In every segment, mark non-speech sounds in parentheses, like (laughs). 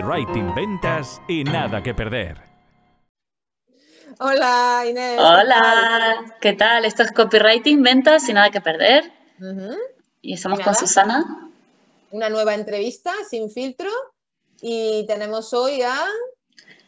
copywriting, ventas y nada que perder. Hola Inés. Hola, ¿qué tal? Esto es copywriting, ventas y nada que perder. Y estamos con Susana. Una nueva entrevista sin filtro y tenemos hoy a...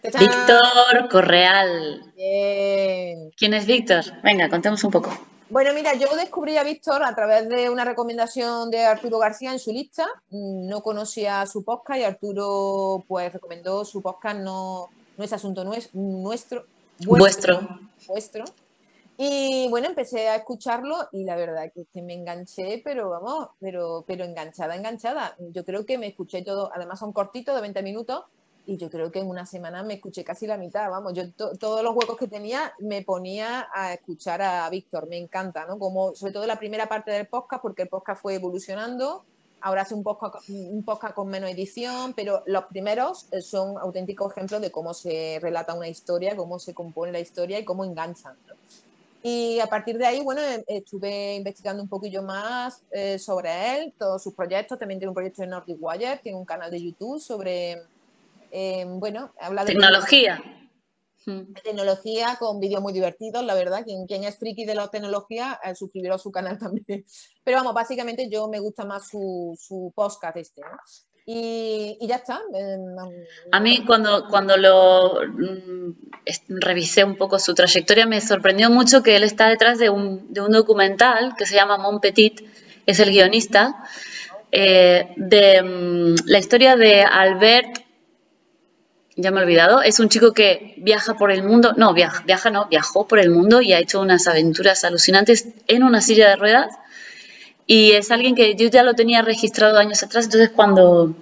Víctor Correal. ¿Quién es Víctor? Venga, contemos un poco. Bueno, mira, yo descubrí a Víctor a través de una recomendación de Arturo García en su lista. Mm, no conocía su podcast y Arturo pues recomendó su podcast No, no es asunto nuestro, vuestro, vuestro. Y bueno, empecé a escucharlo y la verdad que, que, me enganché, pero vamos, pero, pero enganchada, enganchada. Yo creo que me escuché todo, además son cortitos de 20 minutos, y yo creo que en una semana me escuché casi la mitad, vamos, yo todos los huecos que tenía me ponía a escuchar a Víctor, me encanta, ¿no? Como sobre todo la primera parte del podcast, porque el podcast fue evolucionando, ahora hace un podcast, un podcast con menos edición, pero los primeros eh, son auténticos ejemplos de cómo se relata una historia, cómo se compone la historia y cómo enganchan. Y a partir de ahí, bueno, eh, estuve investigando un poquillo más eh, sobre él, todos sus proyectos, también tiene un proyecto en Nordic Wire, tiene un canal de YouTube sobre eh, bueno, habla de tecnología. tecnología con vídeos muy divertidos, la verdad. Quien, quien es friki de la tecnología, eh, suscribirá a su canal (laughs) también. Pero vamos, básicamente yo me gusta más su, su podcast este, Y, ya está. Em, a mí cuando, cuando lo mm, revisé un poco su trayectoria me sorprendió mucho que él está detrás de un, de un documental que se llama Mon Petit, es el guionista, eh, de mm, la historia de Albert ya me he olvidado, es un chico que viaja por el mundo, no, viaja, viaja no, viajó por el mundo y ha hecho unas aventuras alucinantes en una silla de ruedas y es alguien que yo ya lo tenía registrado años atrás, entonces cuando,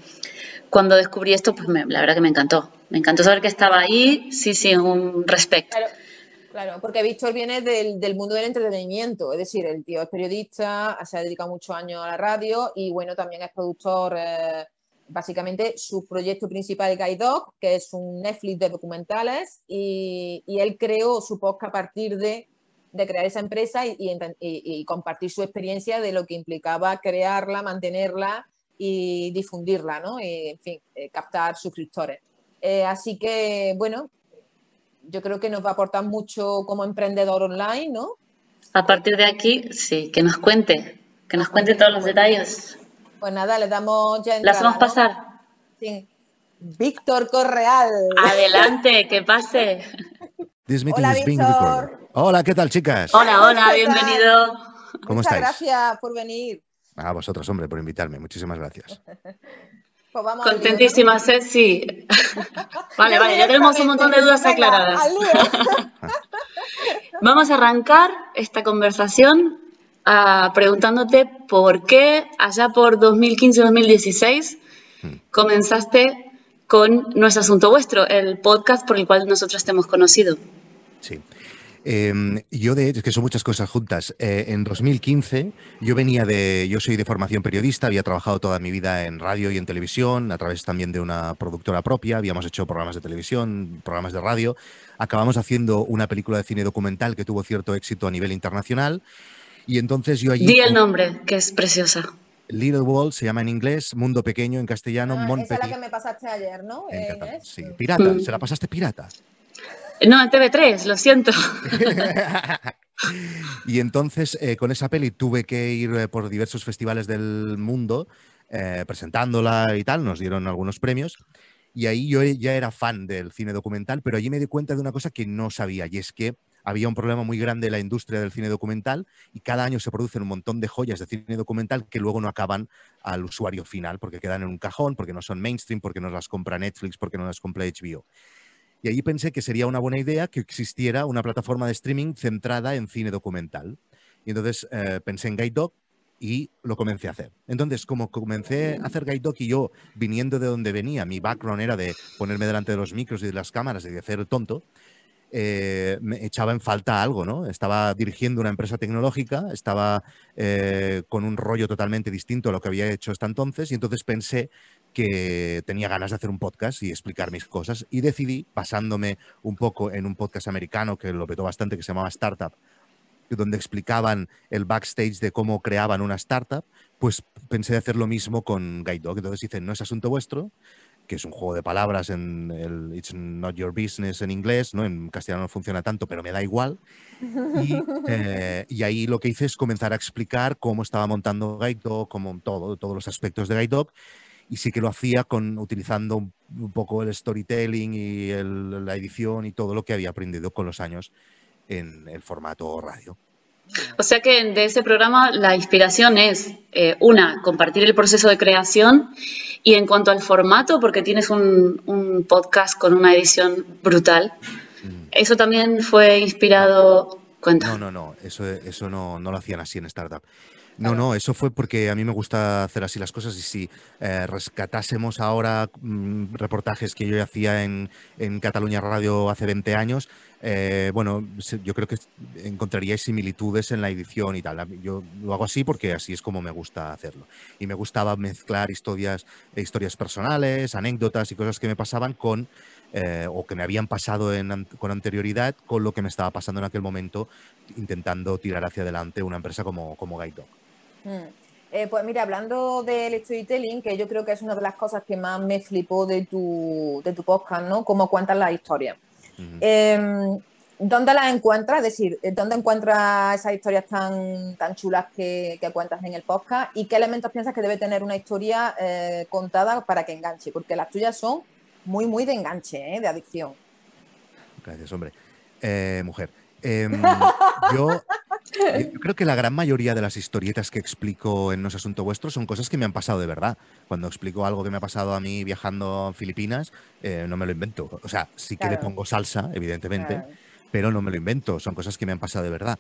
cuando descubrí esto, pues la verdad que me encantó, me encantó saber que estaba ahí, sí, sí, un respeto. Claro. porque Víctor viene del, del, mundo del entretenimiento, es decir, el tío es periodista, se ha dedicado muchos años a la radio y bueno, también es productor eh, básicamente su proyecto principal es Dog, que es un Netflix de documentales, y, él creó su podcast a partir de, crear esa empresa y, compartir su experiencia de lo que implicaba crearla, mantenerla y difundirla, ¿no? Y, en fin, eh, captar suscriptores. Eh, así que, bueno, yo creo que nos va a aportar mucho como emprendedor online, ¿no? A partir de aquí, sí, que nos cuente, que nos cuente todos los detalles. Pues nada, le damos ya entrada, ¿La hacemos pasar? Sí. Víctor Correal. Adelante, que pase. hola, Víctor. Hola, ¿qué tal, chicas? Hola, hola, bienvenido. ¿Cómo Muchas estáis? gracias por venir. A vosotros, hombre, por invitarme. Muchísimas gracias. (laughs) Pues vamos Contentísimas, ¿eh? Sí. (laughs) vale, vale, ya tenemos un montón de dudas aclaradas. (laughs) vamos a arrancar esta conversación preguntándote por qué allá por 2015-2016 hmm. comenzaste con No es Asunto Vuestro, el podcast por el cual nosotros te hemos conocido. Sí. Em, yo de es que son muchas cosas juntas. Eh, en 2015 yo venía de, yo soy de formación periodista, había trabajado toda mi vida en radio y en televisión, a través también de una productora propia, habíamos hecho programas de televisión, programas de radio, acabamos haciendo una película de cine documental que tuvo cierto éxito a nivel internacional y entonces yo allí... Di el nombre, que es preciosa. Little World se llama en inglés, Mundo Pequeño en castellano, ah, Esa es la que me pasaste ayer, ¿no? sí, pirata, mm. ¿se la pasaste pirata? No, en TV3, lo siento. (laughs) y entonces eh, con esa peli tuve que ir eh, por diversos festivales del mundo eh, presentándola y tal, nos dieron algunos premios. Y ahí yo ya era fan del cine documental, pero allí me di cuenta de una cosa que no sabía, y es que había un problema muy grande en la industria del cine documental y cada año se producen un montón de joyas de cine documental que luego no acaban al usuario final porque quedan en un cajón, porque no son mainstream, porque no las compra Netflix, porque no las compra HBO. Y allí pensé que sería una buena idea que existiera una plataforma de streaming centrada en cine documental. Y entonces eh, pensé en Guide Dog y lo comencé a hacer. Entonces, como comencé a hacer Guide Dog y yo, viniendo de donde venía, mi background era de ponerme delante de los micros y de las cámaras y de hacer el tonto, eh, me echaba en falta algo, ¿no? Estaba dirigiendo una empresa tecnológica, estaba eh, con un rollo totalmente distinto a lo que había hecho hasta entonces y entonces pensé que tenía ganas de hacer un podcast y explicar mis cosas y decidí, basándome un poco en un podcast americano que lo petó bastante, que se llamaba Startup, donde explicaban el backstage de cómo creaban una startup, pues pensé hacer lo mismo con Guide Dog. Entonces hice No es asunto vuestro, que es un juego de palabras en el It's Not Your Business en inglés, ¿no? En castellano no funciona tanto, pero me da igual. Y, (laughs) eh, y ahí lo que hice es comenzar a explicar cómo estaba montando Guide Dog, como todo, todos los aspectos de Guide Dog, y sí que lo hacía con, utilizando un, un poco el storytelling y el- la edición y todo lo que había aprendido con los años en el formato radio. O sea que de ese programa la inspiración es, eh, una, compartir el proceso de creación y en cuanto al formato, porque tienes un, un podcast con una edición brutal, Mm. eso también fue inspirado... Cuenta. No, no, no, eso, eso no, no lo hacían así en Startup. No, no, eso fue porque a mí me gusta hacer así las cosas y si eh, rescatásemos ahora mm, reportajes que yo hacía en, en Cataluña Radio hace 20 años, eh, bueno, yo creo que encontraríais similitudes en la edición y tal. Yo lo hago así porque así es como me gusta hacerlo. Y me gustaba mezclar historias, historias personales, anécdotas y cosas que me pasaban con, eh, o que me habían pasado en con anterioridad, con lo que me estaba pasando en aquel momento, intentando tirar hacia adelante una empresa como, como Guide Dog. Mm. Eh, pues mira, hablando del storytelling, que yo creo que es una de las cosas que más me flipó de tu, de tu podcast, ¿no? Cómo cuentas la historia. Ujú. Em, ¿Dónde las encuentras? Es decir, eh, ¿dónde encuentras esas historias tan, tan chulas que, que cuentas en el podcast? ¿Y qué elementos piensas que debe tener una historia eh, contada para que enganche? Porque las tuyas son muy, muy de enganche, de adicción. Gracias, hombre. Mujer. Em, (laughs) yo, yo creo que la gran mayoría de las historietas que explico en No es Asunto Vuestro son cosas que me han pasado de verdad. Cuando explico algo que me ha pasado a mí viajando a Filipinas, eh, no me lo invento. O sea, sí que le pongo salsa, evidentemente, Claro. pero no me lo invento. Son cosas que me han pasado de verdad.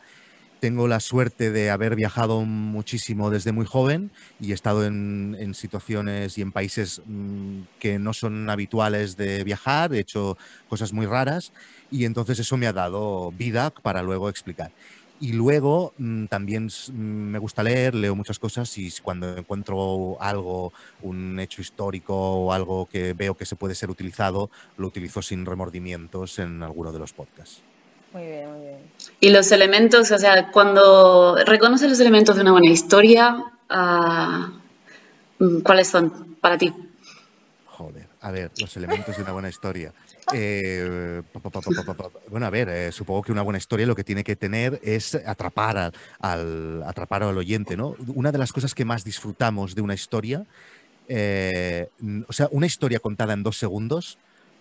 Tengo la suerte de haber viajado muchísimo desde muy joven y he estado en, situaciones y en países mm, que no son habituales de viajar, he hecho cosas muy raras y entonces eso me ha dado vida para luego explicar. Y luego mm, también mm, me gusta leer, leo muchas cosas y cuando encuentro algo, un hecho histórico o algo que veo que se puede ser utilizado, lo utilizo sin remordimientos en alguno de los podcasts. Muy bien, muy bien. Y los elementos, o sea, cuando reconoces los elementos de una buena historia, mm, ¿cuáles son para ti? Joder, a ver, los elementos de una buena historia. Eh, pa, pa, pa, pa, pa, pa, pa. Bueno, a ver, eh, supongo que una buena historia lo que tiene que tener es atrapar al, al- atrapar al oyente, ¿no? Una de las cosas que más disfrutamos de una historia, eh, o sea, una historia contada en dos segundos,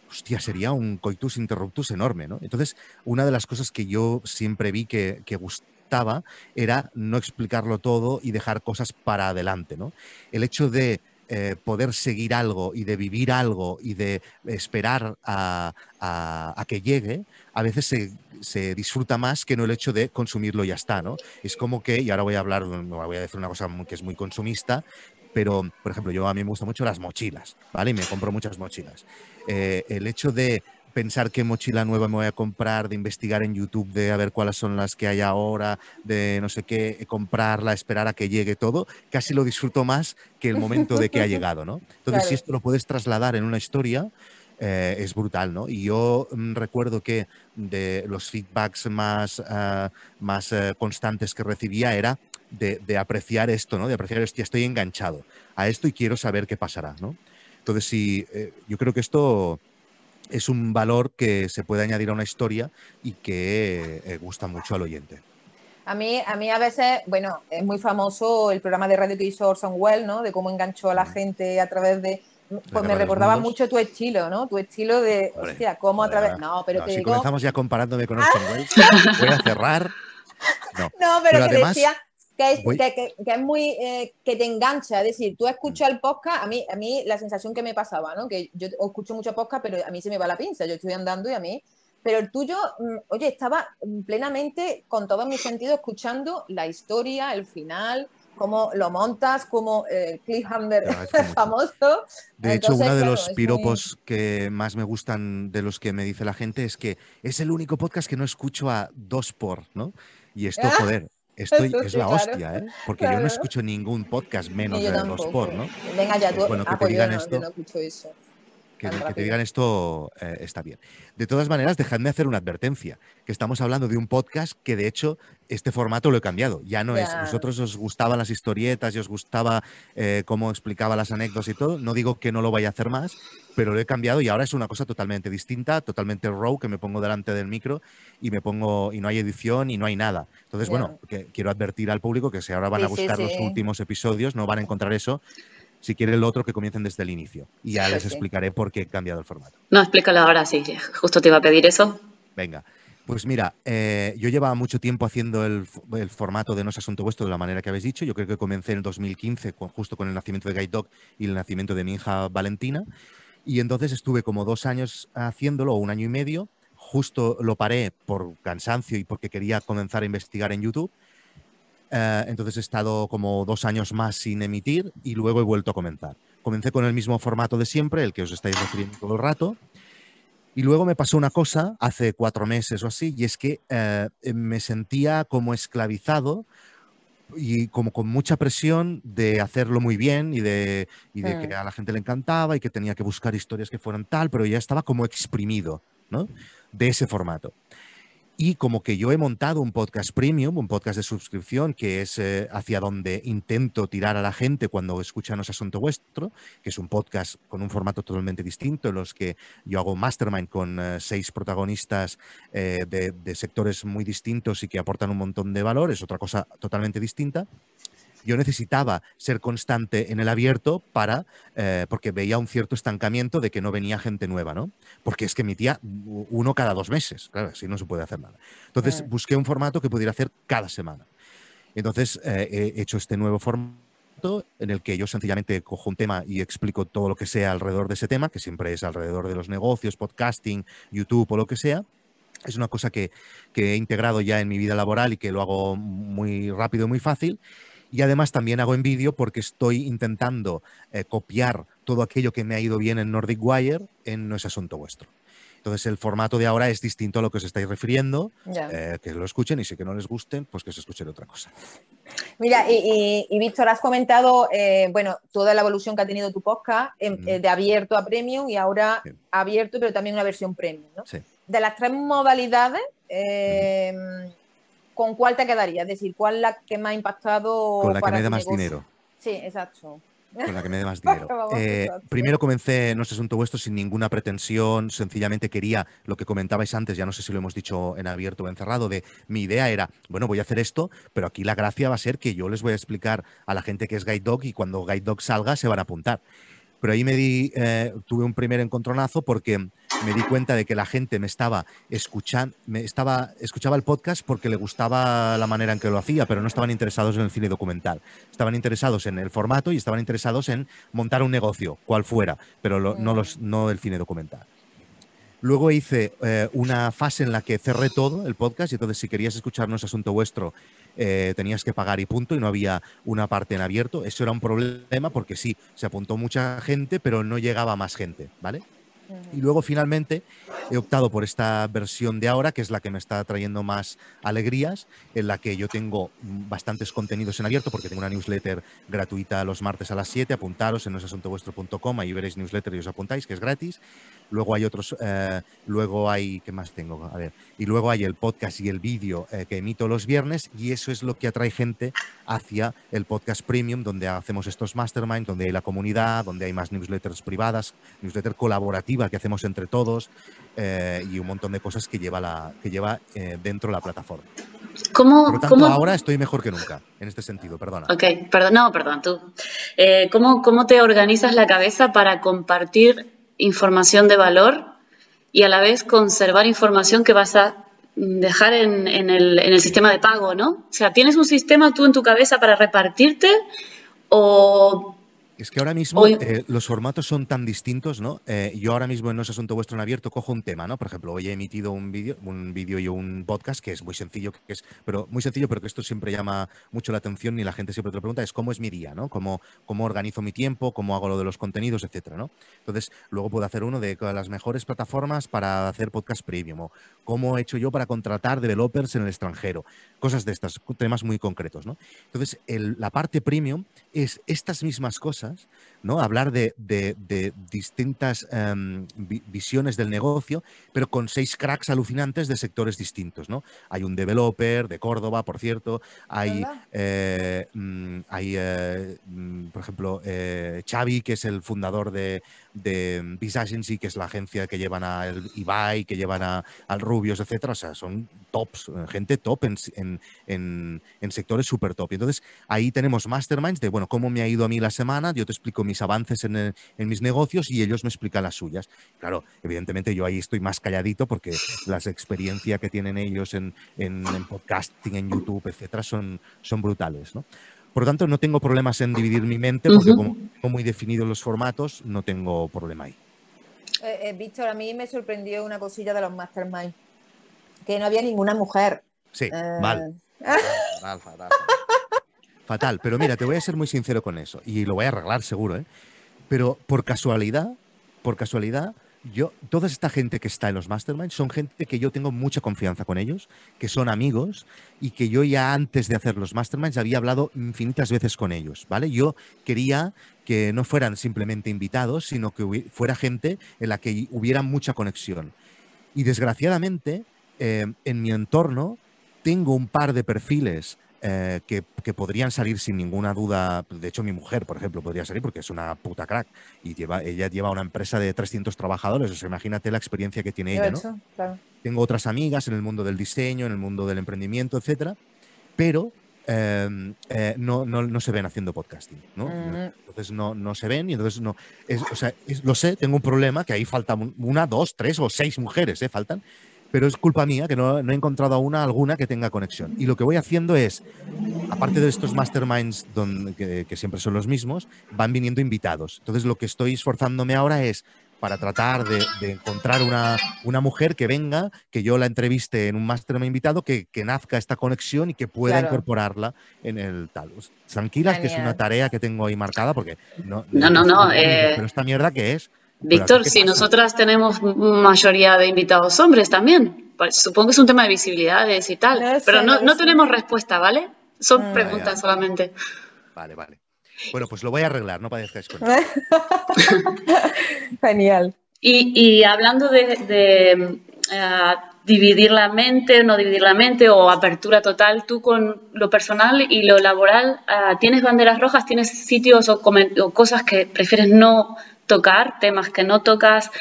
hostia, sería un coitus interruptus enorme, ¿no? Entonces, una de las cosas que yo siempre vi que, que gustaba era no explicarlo todo y dejar cosas para adelante, ¿no? El hecho de eh, poder seguir algo y de vivir algo y de esperar a, a- a que llegue, a veces se, se disfruta más que no el hecho de consumirlo y ya está, ¿no? Es como que, y ahora voy a hablar, voy a decir una cosa que es muy consumista, pero, por ejemplo, yo a mí me gustan mucho las mochilas, ¿vale? Y me compro muchas mochilas. Eh, el hecho de pensar qué mochila nueva me voy a comprar, de investigar en YouTube, de a ver cuáles son las que hay ahora, de no sé qué, eh, comprarla, esperar a que llegue todo, casi lo disfruto más que el momento de que ha (laughs) llegado, ¿no? Entonces, si esto lo puedes trasladar en una historia, eh, es brutal, ¿no? Y yo mm, recuerdo que de los feedbacks más, ah, más eh, constantes que recibía era de, de apreciar esto, ¿no? De apreciar, hostia, estoy enganchado a esto y quiero saber qué pasará, ¿no? Entonces, sí, eh, yo creo que esto es un valor que se puede añadir a una historia y que eh, gusta mucho al oyente. A mí, a mí a veces, bueno, es muy famoso el programa de radio que hizo Orson Welles, ¿no? De cómo enganchó a la Mm. gente a través de... Pues me recordaba mucho tu estilo, ¿no? Tu estilo de, Hombre, hostia, cómo a través... No, pero no, te si digo... comenzamos ya comparándome con (laughs) Orson Welles, voy a cerrar. No, (laughs) No, pero, Pero que además, decía que es, que, que- que es muy eh, que te engancha, es decir, tú escuchas el podcast, a mí, a mí la sensación que me pasaba, ¿no? Que yo escucho mucho podcast, pero a mí se me va la pinza, yo estoy andando y a mí, pero el tuyo, mm, oye, estaba mm, plenamente con todos mis sentidos escuchando la historia, el final, cómo lo montas, como eh, cliffhanger mucho. famoso. De hecho, uno de claro, los muy- piropos que más me gustan de los que me dice la gente es que es el único podcast que no escucho a dos por, ¿no? Y esto, Ah, joder, estoy, es la claro. hostia, ¿eh? Porque yo no Claro. escucho ningún podcast menos de tampoco. por, ¿no? Venga ya, tú, Pues bueno, que ah, te pues yo digan no, esto. yo no escucho eso. Que, te digan esto eh, está bien. De todas maneras, dejadme hacer una advertencia, que estamos hablando de un podcast que de hecho este formato lo he cambiado. Ya no es, vosotros os gustaban las historietas y os gustaba eh, cómo explicaba las anécdotas y todo. No digo que no lo vaya a hacer más, pero lo he cambiado y ahora es una cosa totalmente distinta, totalmente raw, que me pongo delante del micro y me pongo y no hay edición y no hay nada. Entonces, bueno, que quiero advertir al público que si ahora van a Sí, sí, buscar los últimos episodios, no van a encontrar eso. Si quieren lo otro, que comiencen desde el inicio. Y ya les explicaré por qué he cambiado el formato. No, explícalo ahora, sí. Justo te iba a pedir eso. Venga. Pues mira, eh, yo llevaba mucho tiempo haciendo el, el formato de No es Asunto Vuestro de la manera que habéis dicho. Yo creo que comencé en el 2015, con- justo con el nacimiento de Guide Dog y el nacimiento de mi hija Valentina. Y entonces estuve como dos años haciéndolo, o un año y medio. Justo lo paré por cansancio y porque quería comenzar a investigar en YouTube. Eh, entonces he estado como dos años más sin emitir y luego he vuelto a comenzar. Comencé con el mismo formato de siempre, el que os estáis refiriendo todo el rato. Y luego me pasó una cosa hace cuatro meses o así, y es que eh, me sentía como esclavizado y como con mucha presión de hacerlo muy bien y de, y de que Mm. a la gente le encantaba y que tenía que buscar historias que fueran tal, pero ya estaba como exprimido ¿no? de ese formato. Y como que yo he montado un podcast premium, un podcast de suscripción, que es eh, hacia donde intento tirar a la gente cuando escuchan No es Asunto Vuestro, que es un podcast con un formato totalmente distinto, en los que yo hago mastermind con eh, seis protagonistas eh, de, de sectores muy distintos y que aportan un montón de valor, es otra cosa totalmente distinta. Yo necesitaba ser constante en el abierto para, eh, porque veía un cierto estancamiento de que no venía gente nueva, ¿no? Porque es que emitía uno cada dos meses, claro, así no se puede hacer nada. Entonces busqué un formato que pudiera hacer cada semana. Entonces eh, he hecho este nuevo formato en el que yo sencillamente cojo un tema y explico todo lo que sea alrededor de ese tema, que siempre es alrededor de los negocios, podcasting, YouTube o lo que sea. Es una cosa que, que he integrado ya en mi vida laboral y que lo hago muy rápido y muy fácil. Y además también hago en vídeo porque estoy intentando eh, copiar todo aquello que me ha ido bien en Nordic Wire en No es Asunto Vuestro. Entonces el formato de ahora es distinto a lo que os estáis refiriendo, Ya. eh, que lo escuchen y si que no les gusten, pues que se escuchen otra cosa. Mira, y, y- y, Víctor, has comentado, eh, bueno, toda la evolución que ha tenido tu podcast, eh, de abierto a premium y ahora Sí. abierto, pero también una versión premium, ¿no? Sí. De las tres modalidades, eh, ¿con cuál te quedaría? Es decir, ¿cuál es la que más ha impactado Con la que me dé más negocio? dinero. Sí, exacto. con la que me dé más (laughs) dinero. Eh, primero comencé No es asunto vuestro sin ninguna pretensión, sencillamente quería lo que comentabais antes, ya no sé si lo hemos dicho en abierto o en cerrado, de mi idea era, bueno, voy a hacer esto, pero aquí la gracia va a ser que yo les voy a explicar a la gente que es Guide Dog y cuando Guide Dog salga se van a apuntar. Pero ahí me di, eh, tuve un primer encontronazo porque me di cuenta de que la gente me estaba escuchando, me estaba, escuchaba el podcast porque le gustaba la manera en que lo hacía, pero no estaban interesados en el cine documental. Estaban interesados en el formato y estaban interesados en montar un negocio, cual fuera, pero lo- no, los, no el cine documental. Luego hice eh, una fase en la que cerré todo el podcast y entonces si querías escucharnos asunto vuestro eh, tenías que pagar y punto y no había una parte en abierto. Eso era un problema porque sí, se apuntó mucha gente, pero no llegaba más gente, ¿vale? Y luego finalmente he optado por esta versión de ahora, que es la que me está trayendo más alegrías, en la que yo tengo bastantes contenidos en abierto, porque tengo una newsletter gratuita los martes a las 7, apuntaros en nosasuntovuestro.com, ahí veréis newsletter y os apuntáis, que es gratis. Luego hay otros, eh, luego hay, ¿qué más tengo? A ver, y luego hay el podcast y el vídeo eh, que emito los viernes y eso es lo que atrae gente hacia el podcast premium, donde hacemos estos mastermind, donde hay la comunidad, donde hay más newsletters privadas, newsletter colaborativa que hacemos entre todos eh, y un montón de cosas que lleva, la, que lleva dentro la plataforma. ¿Cómo, Por lo tanto, cómo- ahora estoy mejor que nunca en este sentido, perdona. Ok, perdón, no, perdón, tú. ¿cómo, ¿Cómo te organizas la cabeza para compartir información de valor y a la vez conservar información que vas a dejar en, el, en el sistema de pago, ¿no? O sea, ¿tienes un sistema tú en tu cabeza para repartirte o Es que ahora mismo Hoy- eh, los formatos son tan distintos, ¿no? Eh, yo ahora mismo en No es Asunto Vuestro en Abierto cojo un tema, ¿no? Por ejemplo, hoy he emitido un vídeo un vídeo y un podcast que es muy sencillo, que es, pero muy sencillo, pero que esto siempre llama mucho la atención y la gente siempre te lo pregunta, es cómo es mi día, ¿no? Cómo, cómo organizo mi tiempo, cómo hago lo de los contenidos, etcétera, ¿no? Entonces, luego puedo hacer uno de las mejores plataformas para hacer podcast premium, o cómo he hecho yo para contratar developers en el extranjero, cosas de estas, temas muy concretos, ¿no? Entonces, el- la parte premium es estas mismas cosas cosas, ¿no? Hablar de, de- de distintas em, vi- visiones del negocio, pero con seis cracks alucinantes de sectores distintos, ¿no? Hay un developer de Córdoba, por cierto, hay, eh, mm, hay eh, mm, por ejemplo, eh, Xavi, que es el fundador de, de Biz Agency, que es la agencia que llevan a el Ibai, que llevan a, al Rubios, etcétera. O sea, son tops, eh, gente top en, en- en- en sectores súper top. Y entonces ahí tenemos masterminds de, bueno, cómo me ha ido a mí la semana, yo te explico mis avances en, eh, en mis negocios y ellos me explican las suyas. Claro, evidentemente yo ahí estoy más calladito porque las experiencias que tienen ellos en, en- en podcasting, en YouTube, etcétera, son, son brutales, ¿no? Por lo tanto, no tengo problemas en dividir mi mente porque como tengo muy definidos los formatos, no tengo problema ahí. Eh, eh, Víctor, a mí me sorprendió una cosilla de los mastermind, que no había ninguna mujer. Sí, Eh, mal. Fatal, fatal, fatal. Fatal, pero mira, te voy a ser muy sincero con eso y lo voy a arreglar seguro, ¿eh? Pero por casualidad, por casualidad, yo, toda esta gente que está en los masterminds son gente que yo tengo mucha confianza con ellos, que son amigos y que yo ya antes de hacer los masterminds había hablado infinitas veces con ellos, ¿vale? Yo quería que no fueran simplemente invitados, sino que fuera gente en la que hubiera mucha conexión. Y desgraciadamente, eh, en mi entorno tengo un par de perfiles eh, que, que podrían salir sin ninguna duda. De hecho, mi mujer, por ejemplo, podría salir porque es una puta crack y lleva, ella lleva una empresa de 300 trabajadores. O sea, imagínate la experiencia que tiene yo ella, ¿no? claro. Tengo otras amigas en el mundo del diseño, en el mundo del emprendimiento, etcétera, pero eh, eh, no, no, no se ven haciendo podcasting, ¿no? Entonces no, no se ven y entonces no. Es, o sea, es- lo sé, tengo un problema que ahí faltan una, dos, tres o seis mujeres, ¿eh? Faltan. Pero es culpa mía que no, no he encontrado a una alguna que tenga conexión. Y lo que voy haciendo es, aparte de estos masterminds donde, que, que siempre son los mismos, van viniendo invitados. Entonces lo que estoy esforzándome ahora es para tratar de, de encontrar una, una mujer que venga, que yo la entreviste en un mastermind invitado, que, que nazca esta conexión y que pueda Claro. incorporarla en el tal. Tranquilas, que es una Genial. tarea que tengo ahí marcada porque no. No, no, no, eh, Pero esta mierda que es. Víctor, ¿qué si nosotras tenemos mayoría de invitados hombres también, pues, supongo que es un tema de visibilidades y tal, No sé, pero no, no tenemos respuesta, ¿vale? Son Mm. preguntas Ya, solamente. Vale, vale. Bueno, pues lo voy a arreglar, no padezcáis con eso. (laughs) (laughs) Genial. Y, y hablando de, de, eh, dividir la mente, no dividir la mente o apertura total, tú con lo personal y lo laboral, eh, ¿tienes banderas rojas? ¿Tienes sitios o, o cosas que prefieres no tocar, temas que no tocas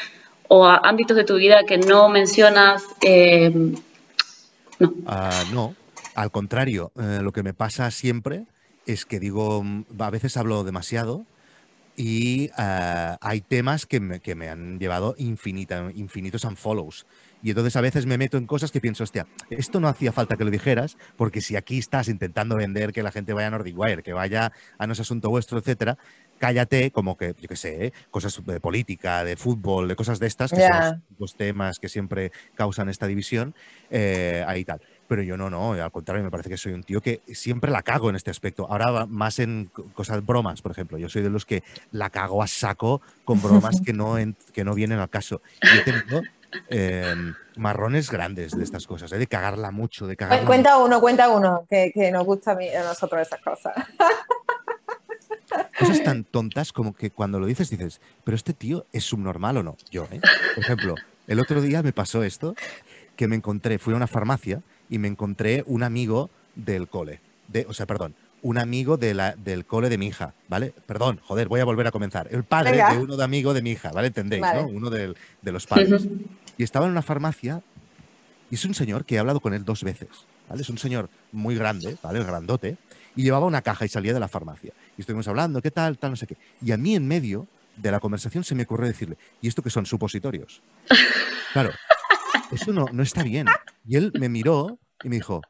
o ámbitos de tu vida que no mencionas? Eh, no. Ah, no, al contrario, eh, lo que me pasa siempre es que digo, mm, a veces hablo demasiado y ah, hay temas que me, que me han llevado infinita, infinitos unfollows. Y entonces a veces me meto en cosas que pienso, hostia, esto no hacía falta que lo dijeras, porque si aquí estás intentando vender que la gente vaya a Nordic Wire, que vaya a No es Asunto Vuestro, etcétera, cállate, como que, yo qué sé, ¿eh? cosas de política, de fútbol, de cosas de estas, que son Ya. los, los temas que siempre causan esta división, eh, ahí tal. Pero yo no, no, al contrario, me parece que soy un tío que siempre la cago en este aspecto. Ahora más en co- cosas bromas, por ejemplo. Yo soy de los que la cago a saco con bromas que no, en- que no vienen al caso. Y he tenido eh, marrones grandes de estas cosas, ¿eh? de cagarla mucho, de cagarla Cuenta uno, cuenta uno, que, que nos gusta a, mí, a nosotros esas cosas. (laughs) cosas tan tontas como que cuando lo dices dices, pero este tío es subnormal o no. Yo, ¿eh? Por ejemplo, el otro día me pasó esto, que me encontré, fui a una farmacia y me encontré un amigo del cole, de, o sea, perdón, un amigo de la, del cole de mi hija, ¿vale? Perdón, joder, voy a volver a comenzar. El padre Venga. de uno de amigo de mi hija, ¿vale? Entendéis, Vale. ¿no? Uno del- de los padres. Y estaba en una farmacia y es un señor que he hablado con él dos veces, ¿vale? Es un señor muy grande, ¿vale? Grandote. Y llevaba una caja y salía de la farmacia. Y estuvimos hablando, ¿qué tal? Tal, no sé qué. Y a mí en medio de la conversación se me ocurrió decirle, ¿y esto qué son supositorios? (laughs) Claro, eso no, no está bien. Y él me miró y me dijo,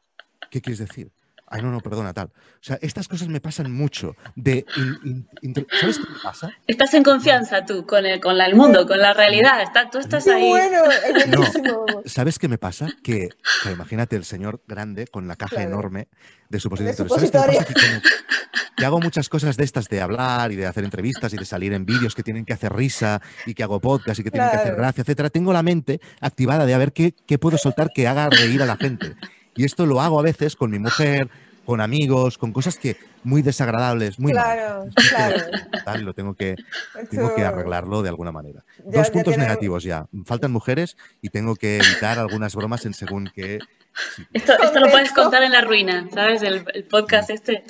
¿qué quieres decir? Ay, no, no, perdona, tal. O sea, estas cosas me pasan mucho. De in- in- inter- ¿Sabes qué me pasa? Estás en confianza tú con el, con la- el mundo, con la realidad. Está, tú estás ¡Qué ahí. bueno! Es (laughs) No. ¿Sabes qué me pasa? Que, que imagínate el señor grande con la caja Claro. enorme de supositorios. ¿Sabes qué me pasa? Que, como que hago muchas cosas de estas de hablar y de hacer entrevistas y de salir en vídeos que tienen que hacer risa y que hago podcast y que tienen que hacer Claro. gracia, etcétera. Tengo la mente activada de a ver qué, qué puedo soltar que haga reír a la gente. Y esto lo hago a veces con mi (laughs) mujer, con amigos, con cosas que muy desagradables, muy mal. Claro, claro. Tal, lo tengo que, tengo que arreglarlo de alguna manera. Ya- Dos ya puntos tiene- negativos ya. Faltan mujeres y tengo que evitar algunas bromas en según qué. Esto, esto lo puedes contar en la ruina, ¿sabes? El, el podcast este.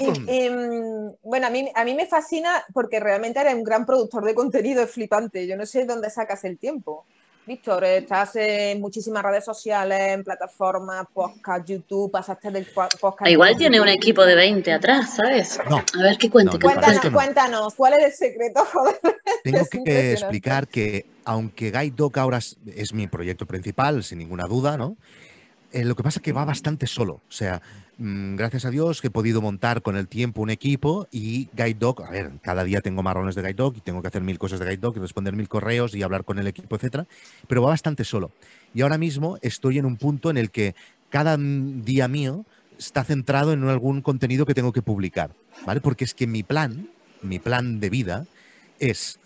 Y, y, mm, bueno, a mí, a mí me fascina porque realmente eres un gran productor de contenido, es flipante. Yo no sé dónde sacas el tiempo. Víctor, estás en muchísimas redes sociales, en plataformas, podcast, YouTube, pasaste del po- podcast. Ah, Igual en tiene un equipo de 20 atrás, ¿sabes? No, A ver qué No, no, cuente. Cuéntanos, que cuéntanos, ¿cuál es el secreto? Joder. (laughs) Tengo Es que explicar que, aunque Guide Dog ahora es, es mi proyecto principal, sin ninguna duda, ¿no? Eh, lo que pasa es que va bastante solo. O sea, gracias a Dios que he podido montar con el tiempo un equipo y Guide Dog, a ver, cada día tengo marrones de Guide Dog y tengo que hacer mil cosas de Guide Dog y responder mil correos y hablar con el equipo, etcétera, pero va bastante solo. Y ahora mismo estoy en un punto en el que cada mm, día mío está centrado en algún contenido que tengo que publicar, ¿vale? Porque es que mi plan, mi plan de vida es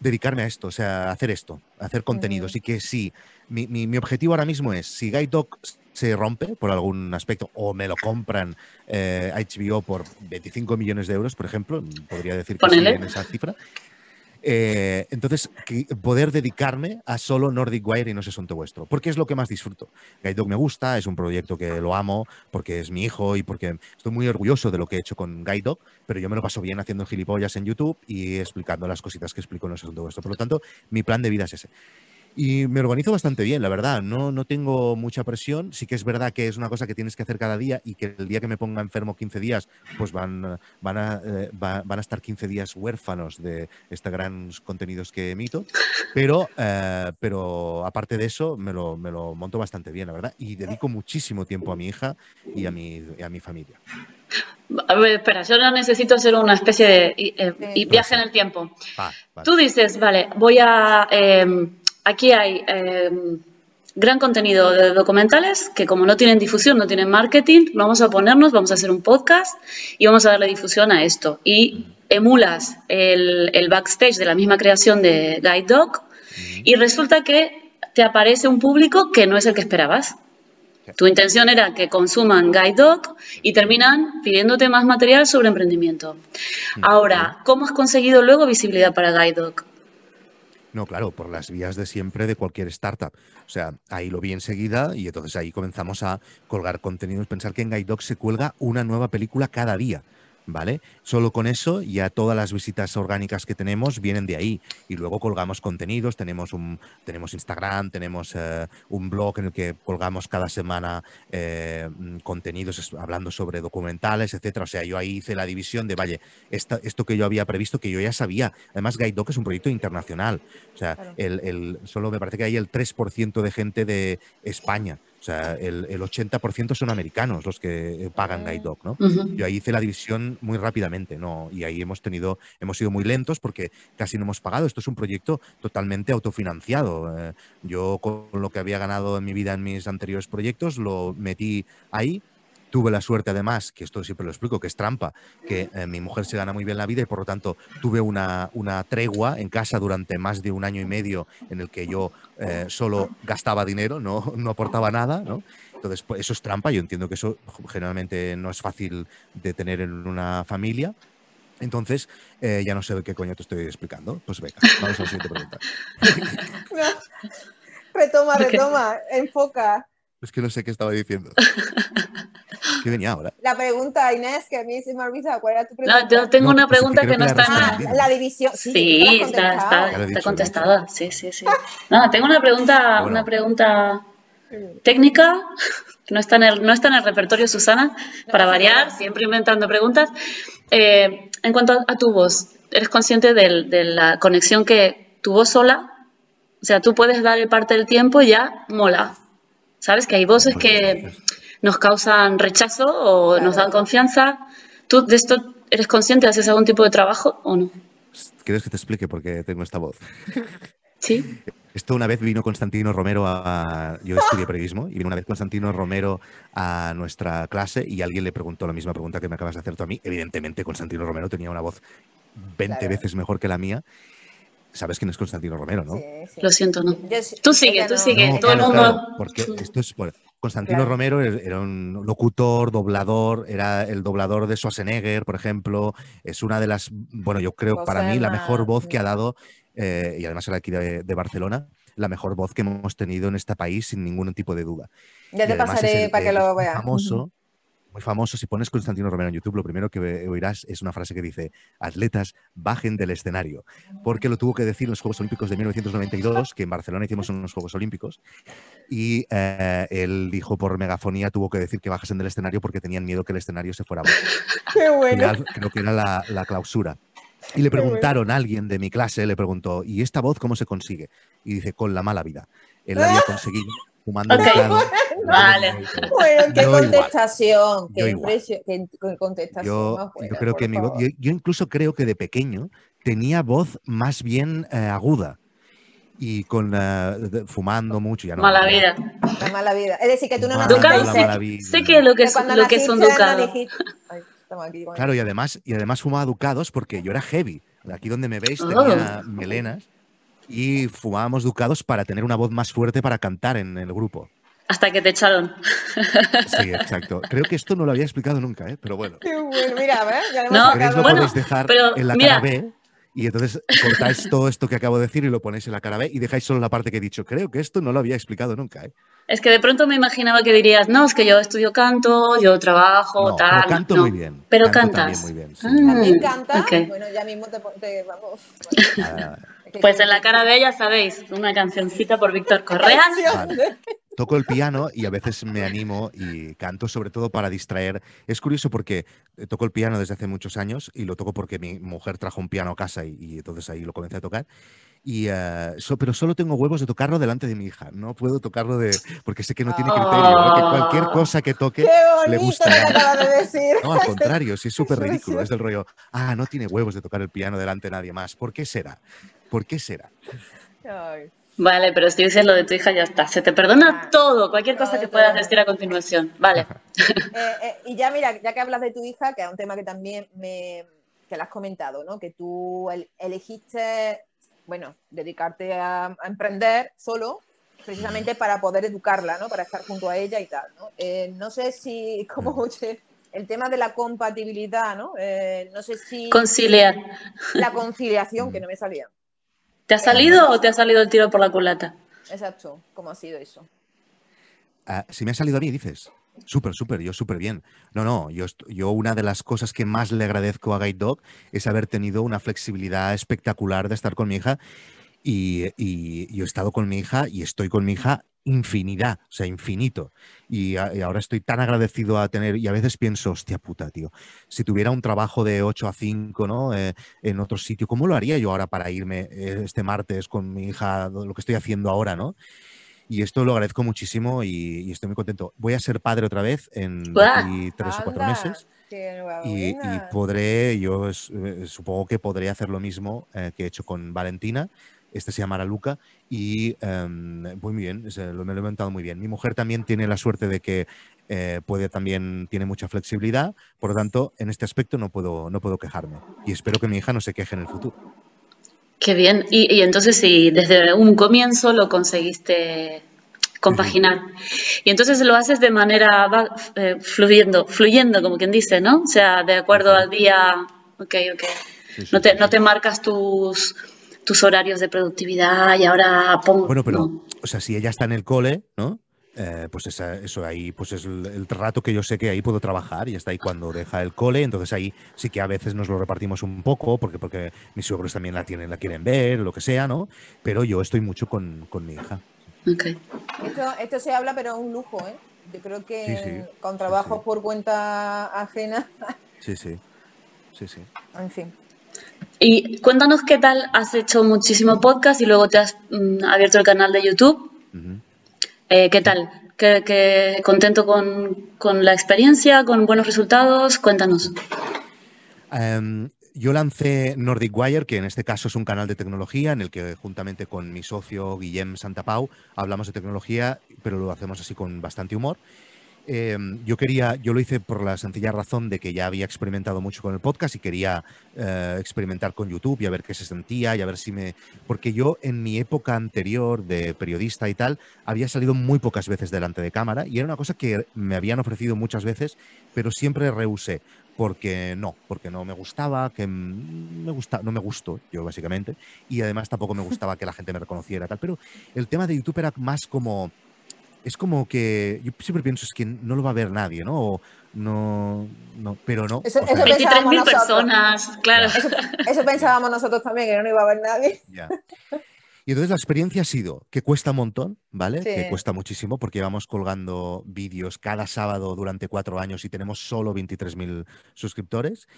dedicarme a esto, o sea, hacer esto, hacer contenidos. Y que si mi, mi- mi objetivo ahora mismo es, si Guide Dog se rompe por algún aspecto o me lo compran eh, HBO por 25 millones de euros, por ejemplo, podría decir que sí en esa cifra. Eh, entonces, poder dedicarme a solo Nordic Wire y no sé asunto vuestro, porque es lo que más disfruto. Guide me gusta, es un proyecto que lo amo, porque es mi hijo y porque estoy muy orgulloso de lo que he hecho con Guide pero yo me lo paso bien haciendo gilipollas en YouTube y explicando las cositas que explico en los asuntos vuestro. Por lo tanto, mi plan de vida es ese. Y me organizo bastante bien, la verdad. No, no tengo mucha presión. Sí que es verdad que es una cosa que tienes que hacer cada día y que el día que me ponga enfermo 15 días, pues van, van, a, eh, va- van a estar 15 días huérfanos de estos grandes contenidos que emito. Pero, eh, pero aparte de eso, me lo, me lo monto bastante bien, la verdad. Y dedico muchísimo tiempo a mi hija y a mi, y a mi familia. A ver, espera, yo no necesito hacer una especie de y- eh, viaje en el tiempo. Vale. Tú dices, vale, voy a... eh, aquí hay eh, gran contenido de documentales que como no tienen difusión, no tienen marketing, vamos a ponernos, vamos a hacer un podcast y vamos a darle difusión a esto. Y emulas el, el backstage de la misma creación de Guide Dog y resulta que te aparece un público que no es el que esperabas. Tu intención era que consuman Guide Dog y terminan pidiéndote más material sobre emprendimiento. Ahora, ¿cómo has conseguido luego visibilidad para Guide Dog? No, claro, por las vías de siempre de cualquier startup. O sea, ahí lo vi enseguida y entonces ahí comenzamos a colgar contenidos. Pensar que en Guide Dog se cuelga una nueva película cada día. ¿Vale? Solo con eso ya todas las visitas orgánicas que tenemos vienen de ahí. Y luego colgamos contenidos, tenemos, un, tenemos Instagram, tenemos eh, un blog en el que colgamos cada semana eh, mm, contenidos hablando sobre documentales, etcétera. O sea, yo ahí hice la división de, vaya, esta- esto que yo había previsto, que yo ya sabía. Además, Guide Dog es un proyecto internacional. O sea, Claro. el, el- solo me parece que hay el 3% de gente de España. O sea, el, el 80% son americanos los que eh, pagan Guide Dog, ¿no? Yo ahí hice la división muy rápidamente, ¿no? Y ahí hemos tenido, hemos sido muy lentos porque casi no hemos pagado. Esto es un proyecto totalmente autofinanciado. Eh, yo con lo que había ganado en mi vida en mis anteriores proyectos lo metí ahí. Tuve la suerte, además, que esto siempre lo explico, que es trampa, que eh, mi mujer se gana muy bien la vida y por lo tanto tuve una, una tregua en casa durante más de un año y medio en el que yo eh, solo gastaba dinero, no, no aportaba nada, ¿no? Entonces, pues, eso es trampa. Yo entiendo que eso generalmente no es fácil de tener en una familia. Entonces, eh, ya no sé de qué coño te estoy explicando. Pues venga, vamos a la siguiente pregunta. (laughs) No. Retoma, retoma, enfoca. Es que no sé qué estaba diciendo. (laughs) ¿Qué venía ahora? La pregunta, Inés, que a mí se me ha olvidado, ¿cuál era tu pregunta? No, yo tengo No, una pues sí, pregunta que no que la está en la... Ah, la división. Sí, Sí, está, está, está dicho, contestada. Sí, sí, sí. No, tengo una pregunta, Bueno. una pregunta contestado. técnica. (laughs) No está, en el, no está en el repertorio, Susana, para variar, siempre inventando preguntas. Eh, en cuanto a, a tu voz, ¿eres consciente del- de, la conexión que tu voz sola, o sea, tú puedes darle parte del tiempo y ya mola? ¿Sabes? Que hay voces que nos causan rechazo o nos dan confianza. ¿Tú de esto eres consciente? ¿Haces algún tipo de trabajo o no? ¿Quieres que te explique por qué tengo esta voz? Sí. Esto una vez vino Constantino Romero a... Yo estudié periodismo y vino una vez Constantino Romero a nuestra clase y alguien le preguntó la misma pregunta que me acabas de hacer tú a mí. Evidentemente, Constantino Romero tenía una voz 20 Claro. veces mejor que la mía. Sabes quién es Constantino Romero, ¿no? Sí, sí. Siento, ¿no? Yo Tú sigue, tú no- sigue. No, todo el claro, mundo- claro, porque esto es por, Constantino Claro. Romero er- era un locutor, doblador, era el doblador de Schwarzenegger, por ejemplo. Es una de las, bueno, yo creo para mí la mejor voz que ha dado, eh, y además era aquí de, de Barcelona, la mejor voz que hemos tenido en este país sin ningún tipo de duda. Ya te pasaré el- para que lo veas. Famoso, muy famoso. Si pones Constantino Romero en YouTube, lo primero que oirás es una frase que dice: Atletas, bajen del escenario. Porque lo tuvo que decir en los Juegos Olímpicos de 1992, que en Barcelona hicimos unos Juegos Olímpicos. Y eh, él dijo por megafonía, tuvo que decir que bajasen del escenario porque tenían miedo que el escenario se fuera. (laughs) Qué bueno. Final, creo que era la, la clausura. Y le preguntaron a alguien de mi clase, le preguntó, ¿y esta voz cómo se consigue? Y dice, con la mala vida. Él la había (laughs) conseguido fumando Ok. bucano. (laughs) Vale. Bueno, qué Yo contestación, qué, qué, qué contestación Yo, más yo creo que mi voz, yo, yo incluso creo que de pequeño tenía voz más bien eh, aguda y con de- fumando mucho ya no. Mala vida. La mala vida. Es decir, que tú no naciste Ducado la sé, sé que lo que es, lo que es un naciste, no Ay, Claro, y además, y además fumaba ducados porque yo era heavy. Aquí donde me veis Oh. tenía melenas y fumábamos ducados para tener una voz más fuerte para cantar en el grupo. Hasta que te echaron. Sí, exacto. Creo que esto no lo había explicado nunca, ¿eh? pero bueno. Qué bueno, mira, ¿ves? Ya hemos No, lo bueno, podéis dejar pero en la mira. cara B y entonces cortáis todo esto que acabo de decir y lo ponéis en la cara B y dejáis solo la parte que he dicho. Creo que esto no lo había explicado nunca. ¿eh? Es que de pronto me imaginaba que dirías, no, es que yo estudio canto, yo trabajo, No, tal. pero canto no. muy bien. Pero Canto cantas. también muy bien. sí. Ah. También Mm, canta. ok. Bueno, ya mismo te, te- vamos. Nada, nada. Pues en la cara B ya sabéis, una cancioncita por Víctor Correa. Vale. Toco el piano y a veces me animo y canto sobre todo para distraer. Es curioso porque eh, toco el piano desde hace muchos años y lo toco porque mi mujer trajo un piano a casa y, y entonces ahí lo comencé a tocar. Y, eh, so- pero solo tengo huevos de tocarlo delante de mi hija. No puedo tocarlo de porque sé que no tiene criterio. ¿no? Que cualquier Oh. cosa que toque Qué le bonito gusta. lo que acabas de decir. No, al contrario, sí es súper (laughs) ridículo. Es del rollo, ah, no tiene huevos de tocar el piano delante de nadie más. ¿Por qué será? ¿Por qué será? Ay. Vale, pero si dices lo de tu hija, ya está. Se te perdona Ah, todo, cualquier cosa todo, que puedas todo. decir a continuación. Vale. (laughs) Eh, eh, y ya mira, ya que hablas de tu hija, que es un tema que también me que lo has comentado, ¿no? Que tú el- elegiste, bueno, dedicarte a, a emprender solo, precisamente para poder educarla, ¿no? Para estar junto a ella y tal, ¿no? Eh, no sé si, (laughs) como oye, el tema de la compatibilidad, ¿no? Eh, no sé si Conciliar. la conciliación, que no me salía. ¿Te ha salido o te ha salido el tiro por la culata? Exacto, ¿cómo ha sido eso? Ah, si me ha salido a mí, dices. Súper, súper, yo súper bien. No, no, yo, yo una de las cosas que más le agradezco a Guide Dog es haber tenido una flexibilidad espectacular de estar con mi hija y, y yo he estado con mi hija y estoy con mi hija infinidad, o sea, infinito. Y, a- y ahora estoy tan agradecido a tener, y a veces pienso, hostia puta, tío, si tuviera un trabajo de 8 a 5, ¿no? Eh, en otro sitio, ¿cómo lo haría yo ahora para irme eh, este martes con mi hija, lo que estoy haciendo ahora, ¿no? Y esto lo agradezco muchísimo y, y estoy muy contento. Voy a ser padre otra vez en aquí tres o cuatro Anda, meses y, podré, yo eh, supongo que podré hacer lo mismo eh, que he hecho con Valentina. Este se llamará Luca y em, muy bien, lo, me lo he inventado muy bien. Mi mujer también tiene la suerte de que eh, puede también, tiene mucha flexibilidad, por lo tanto, en este aspecto no puedo, no puedo quejarme. Y espero que mi hija no se queje en el futuro. Qué bien. Y, y entonces si desde un comienzo lo conseguiste compaginar. Y entonces lo haces de manera va- eh, fluyendo, fluyendo, como quien dice, ¿no? O sea, de acuerdo al día. Ok, ok. No te, no te marcas tus, tus horarios de productividad y ahora pongo. Bueno, pero, no. o sea, si ella está en el cole, ¿no? Eh, pues esa- eso ahí, pues es el, el rato que yo sé que ahí puedo trabajar y está ahí cuando deja el cole, entonces ahí sí que a veces nos lo repartimos un poco, porque, porque mis suegros también la tienen, la quieren ver, o lo que sea, ¿no? Pero yo estoy mucho con, con mi hija. Ok. Esto, esto se habla, pero es un lujo, ¿eh? Yo creo que Sí, sí, con sí, trabajos sí. por cuenta ajena, Sí, sí. Sí, sí. en fin. Y cuéntanos qué tal, has hecho muchísimo podcast y luego te has mm, abierto el canal de YouTube. Eh, ¿Qué tal? ¿Qué, qué- contento con, con la experiencia, con buenos resultados? Cuéntanos. Em, yo lancé Nordic Wire, que en este caso es un canal de tecnología en el que juntamente con mi socio Guillem Santapau hablamos de tecnología, pero lo hacemos así con bastante humor. Em, yo quería, yo lo hice por la sencilla razón de que ya había experimentado mucho con el podcast y quería eh, experimentar con YouTube y a ver qué se sentía y a ver si me... Porque yo en mi época anterior de periodista y tal, había salido muy pocas veces delante de cámara y era una cosa que me habían ofrecido muchas veces, pero siempre rehusé porque no, porque no me gustaba, que me gusta, no me gustó yo básicamente, y además tampoco me gustaba que la gente me reconociera tal, pero el tema de YouTube era más como es como que yo siempre pienso es que no lo va a ver nadie, ¿no? O no, no, pero no. Eso, eso pensábamos 23.000 nosotros. personas, claro. Eso, eso pensábamos nosotros también, que no iba a ver nadie. (laughs) ya. Y entonces la experiencia ha sido que cuesta un montón, ¿vale? Sí. Que cuesta muchísimo porque vamos colgando vídeos cada sábado durante cuatro años y tenemos solo 23.000 suscriptores.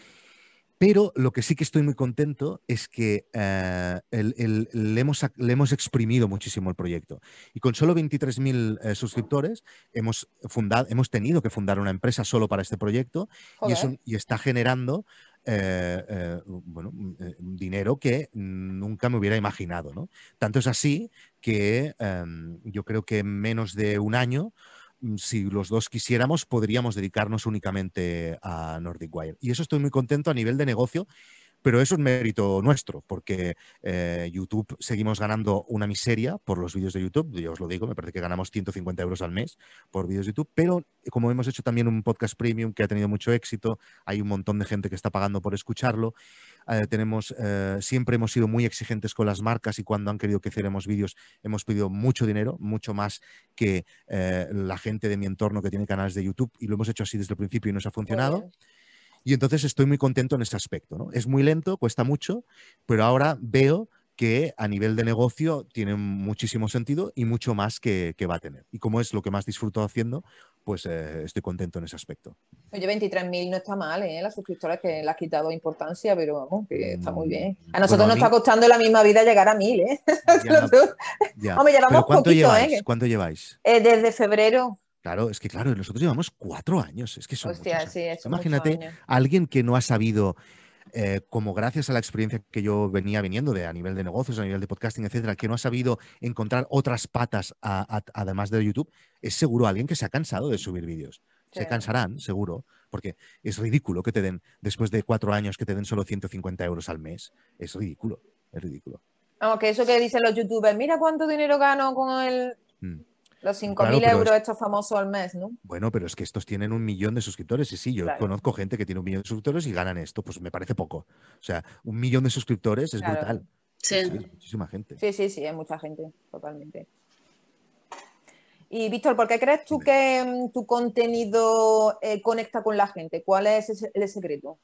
Pero lo que sí que estoy muy contento es que eh, el- el- le, hemos, le hemos exprimido muchísimo el proyecto. Y con solo 23.000 eh, suscriptores hemos, fundado, hemos tenido que fundar una empresa solo para este proyecto y, Joder. eso, y está generando eh, eh, bueno, dinero que nunca me hubiera imaginado. ¿no? Tanto es así que em, yo creo que en menos de un año, si los dos quisiéramos, podríamos dedicarnos únicamente a Nordic Wire. Y eso estoy muy contento a nivel de negocio. Pero eso es mérito nuestro, porque eh, YouTube seguimos ganando una miseria por los vídeos de YouTube. Yo os lo digo, me parece que ganamos 150 euros al mes por vídeos de YouTube. Pero como hemos hecho también un podcast premium que ha tenido mucho éxito, hay un montón de gente que está pagando por escucharlo. Eh, tenemos, eh, siempre hemos sido muy exigentes con las marcas y cuando han querido que hiciéramos vídeos hemos pedido mucho dinero, mucho más que eh, la gente de mi entorno que tiene canales de YouTube y lo hemos hecho así desde el principio y nos ha funcionado. Y entonces estoy muy contento en ese aspecto. ¿no? Es muy lento, cuesta mucho, pero ahora veo que a nivel de negocio tiene muchísimo sentido y mucho más que, que va a tener. Y como es lo que más disfruto haciendo, pues eh, estoy contento en ese aspecto. Oye, 23.000 no está mal, ¿eh? Las suscriptoras que le has quitado importancia, pero vamos, que está muy bien. Mm, A nosotros bueno, a nos mí- está costando la misma vida llegar a 1.000, ¿eh? (laughs) Ya, ya. Hombre, llevamos ¿cuánto poquito, lleváis? ¿eh? ¿Cuánto lleváis? Eh, Desde febrero. Claro, es que claro, nosotros llevamos cuatro años. Es que son Hostia, muchos sí, años. eso Imagínate años. alguien que no ha sabido, eh, como gracias a la experiencia que yo venía viniendo de a nivel de negocios, a nivel de podcasting, etcétera, que no ha sabido encontrar otras patas a- a- además de YouTube, es seguro alguien que se ha cansado de subir vídeos. Se cansarán, seguro, porque es ridículo que te den, después de cuatro años, que te den solo 150 euros al mes. Es ridículo, es ridículo. Vamos, que eso que dicen los youtubers, mira cuánto dinero gano con el, Mm. Los 5.000 Claro, euros es- estos famosos al mes, ¿no? Bueno, pero es que estos tienen un millón de suscriptores. Y sí, yo Claro. conozco gente que tiene un millón de suscriptores y ganan esto. Pues me parece poco. O sea, un millón de suscriptores es Claro. brutal. Sí. es muchísima gente. Sí, sí, sí, hay mucha gente, totalmente. Y Víctor, ¿por qué crees tú que mm, tu contenido eh, conecta con la gente? ¿Cuál es el secreto?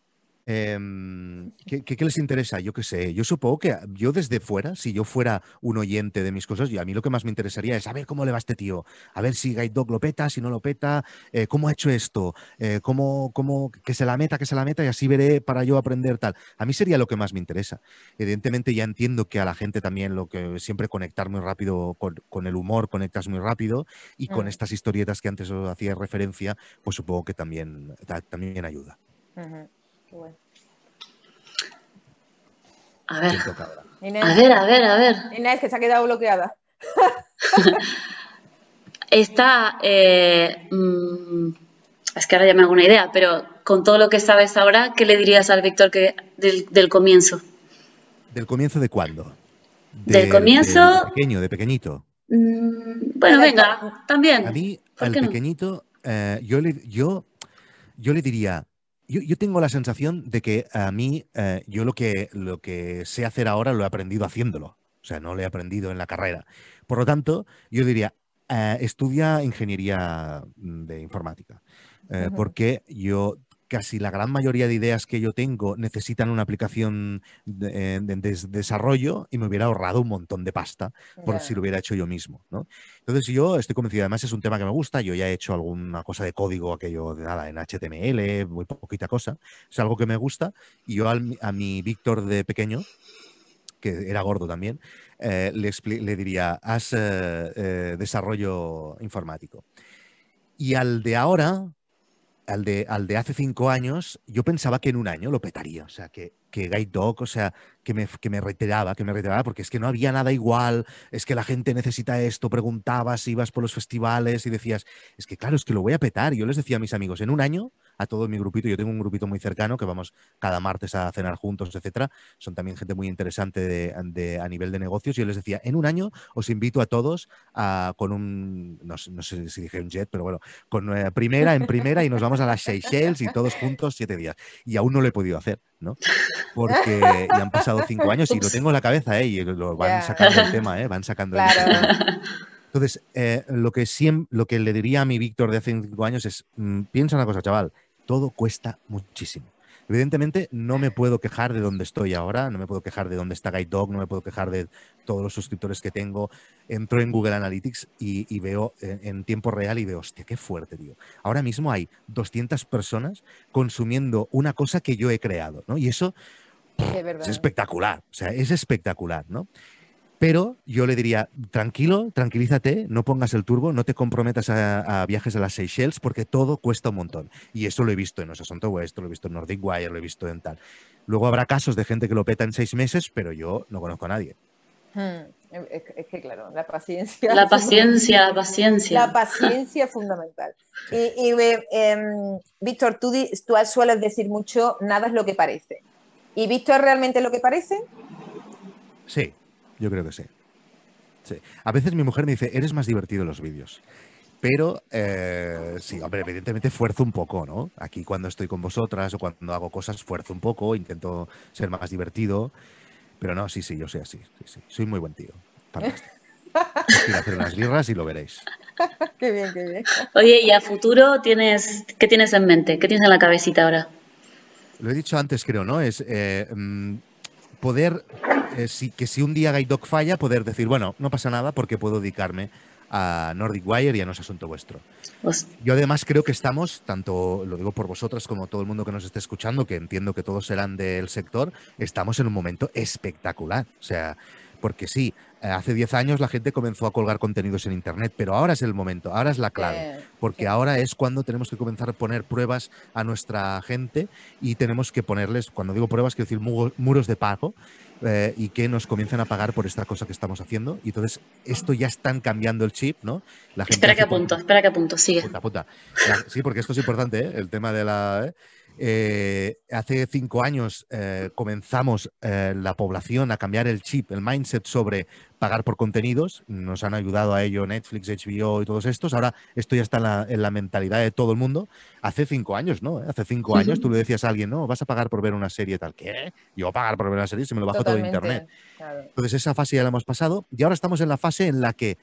Em, ¿qué, les interesa? Yo qué sé. Yo supongo que yo desde fuera, si yo fuera un oyente de mis cosas, y a mí lo que más me interesaría es a ver cómo le va a este tío, a ver si Guide Dog lo peta, si no lo peta, eh, cómo ha hecho esto, eh, cómo, cómo- que se la meta, que se la meta, y así veré para yo aprender tal. A mí sería lo que más me interesa. Evidentemente ya entiendo que a la gente también lo que siempre conectar muy rápido con, con el humor, conectas muy rápido, y con Mm. estas historietas que antes os hacía referencia, pues supongo que también, ta- también ayuda. Ujú, qué bueno. A ver, a ver, a ver, a ver. Inés, que se ha quedado bloqueada. (laughs) Está, eh, mm, es que ahora ya me hago una idea, pero con todo lo que sabes ahora, ¿qué le dirías al Víctor que del, del comienzo? ¿Del comienzo de cuándo? Del comienzo- De, pequeño, de pequeñito. Mm, bueno, venga, también. A mí, ¿Por al no? pequeño, eh, yo, le, yo, yo le diría, yo, yo tengo la sensación de que a mí, eh, yo lo que, lo que sé hacer ahora lo he aprendido haciéndolo. O sea, no lo he aprendido en la carrera. Por lo tanto, yo diría, eh, estudia ingeniería mm, de informática. Eh. Porque yo casi la gran mayoría de ideas que yo tengo necesitan una aplicación de, eh, de- de desarrollo y me hubiera ahorrado un montón de pasta por si lo hubiera hecho yo mismo, ¿no? Entonces yo estoy convencido, además es un tema que me gusta, yo ya he hecho alguna cosa de código, aquello de nada, en HTML, muy poquita cosa, es algo que me gusta y yo al- a mi Víctor de pequeño, que era gordo también, eh, le, le diría, haz eh, eh, desarrollo informático. Y al de ahora, al de, al de hace cinco años, yo pensaba que en un año lo petaría. O sea, que que Guide Dog, o sea, que me, que me reiteraba, que me reiteraba, porque es que no había nada igual, es que la gente necesita esto, preguntabas, ibas por los festivales y decías, es que claro, es que lo voy a petar. Yo les decía a mis amigos, en un año a todo mi grupito. Yo tengo un grupito muy cercano que vamos cada martes a cenar juntos, etcétera. Son también gente muy interesante de, a nivel de negocios. Yo les decía, en un año os invito a todos a, con un, no, sé si dije un jet, pero bueno, con eh, primera en primera y nos vamos a las Seychelles y todos juntos siete días. Y aún no lo he podido hacer, ¿no? Porque ya han pasado cinco años y lo tengo en la cabeza, ¿eh? Y lo van sacando el tema, ¿eh? Van sacando el tema. Entonces, eh, lo, que siempre, lo que le diría a mi Víctor de hace cinco años es, mm, piensa una cosa, chaval, todo cuesta muchísimo. Evidentemente no me puedo quejar de dónde estoy ahora, no me puedo quejar de dónde está Guide Dog, no me puedo quejar de todos los suscriptores que tengo. Entro en Google Analytics y, veo en, tiempo real y veo, hostia, qué fuerte, tío. Ahora mismo hay 200 personas consumiendo una cosa que yo he creado, ¿no? Y eso es espectacular, o sea, es espectacular, ¿no? Pero yo le diría, tranquilo, tranquilízate, no pongas el turbo, no te comprometas a, viajes a las Seychelles porque todo cuesta un montón. Y eso lo he visto en Osasunto West, lo he visto en Nordic Wire, lo he visto en tal. Luego habrá casos de gente que lo peta en seis meses, pero yo no conozco a nadie. Hmm, es, que claro, la paciencia. La paciencia, la paciencia. La paciencia es fundamental. Y, em, Víctor, tú, tú sueles decir mucho, nada es lo que parece. ¿Y Víctor realmente lo que parece? Sí, yo creo que sí. sí. A veces mi mujer me dice, eres más divertido en los vídeos. Pero eh, sí, hombre, evidentemente esfuerzo un poco, ¿no? Aquí cuando estoy con vosotras o cuando hago cosas, esfuerzo un poco, intento ser más divertido. Pero no, sí, sí, yo soy así. Sí, sí. Soy muy buen tío. Fantástico. (laughs) Quiero hacer unas birras y lo veréis. qué bien, qué bien. Oye, ¿y a futuro tienes, qué tienes en mente? ¿Qué tienes en la cabecita ahora? Lo he dicho antes, creo, ¿no? Es eh, mm, poder, eh, si, que si un día Guide falla, poder decir, bueno, no pasa nada porque puedo dedicarme a Nordic Wire y a No es Asunto Vuestro. Pues Yo además creo que estamos, tanto lo digo por vosotras como todo el mundo que nos esté escuchando, que entiendo que todos serán del sector, estamos en un momento espectacular. O sea, porque sí, hace 10 años la gente comenzó a colgar contenidos en Internet, pero ahora es el momento, ahora es la clave, porque ahora es cuando tenemos que comenzar a poner pruebas a nuestra gente y tenemos que ponerles, cuando digo pruebas, quiero decir muros de pago. Eh, y que nos comiencen a pagar por esta cosa que estamos haciendo. Y entonces, esto ya están cambiando el chip, ¿no? La espera que apunto, espera que apunto, sigue. sí, porque esto es importante, ¿eh? el tema de la... Eh, hace cinco años eh, comenzamos eh, la población a cambiar el chip, el mindset sobre pagar por contenidos. Nos han ayudado a ello Netflix, HBO y todos estos. Ahora esto ya está en la, mentalidad de todo el mundo. Hace cinco años, ¿no? Hace cinco años tú le decías a alguien, no, vas a pagar por ver una serie tal. ¿Qué? Yo pagar por ver una serie si me lo bajo todo de internet. Entonces esa fase ya la hemos pasado y ahora estamos en la fase en la que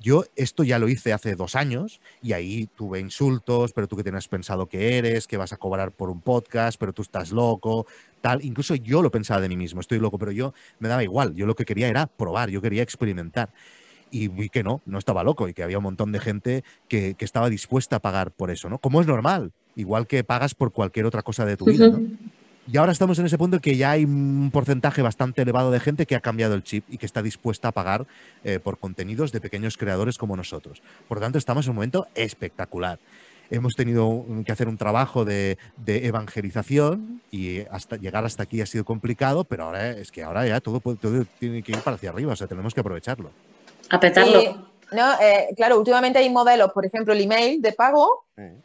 yo esto ya lo hice hace dos años y ahí tuve insultos, pero tú que tienes pensado que eres, que vas a cobrar por un podcast, pero tú estás loco, tal. Incluso yo lo pensaba de mí mismo, estoy loco, pero yo me daba igual. Yo lo que quería era probar, yo quería experimentar. Y vi que no, no estaba loco y que había un montón de gente que, que estaba dispuesta a pagar por eso, ¿no? Como es normal, igual que pagas por cualquier otra cosa de tu vida. Y ahora estamos en ese punto en que ya hay un porcentaje bastante elevado de gente que ha cambiado el chip y que está dispuesta a pagar eh, por contenidos de pequeños creadores como nosotros. Por lo tanto, estamos en un momento espectacular. Hemos tenido que hacer un trabajo de, evangelización y hasta llegar hasta aquí ha sido complicado, pero ahora es que ahora ya todo, tiene que ir para hacia arriba, o sea, tenemos que aprovecharlo. A petarlo. no, eh, claro, últimamente hay modelos, por ejemplo, el email de pago,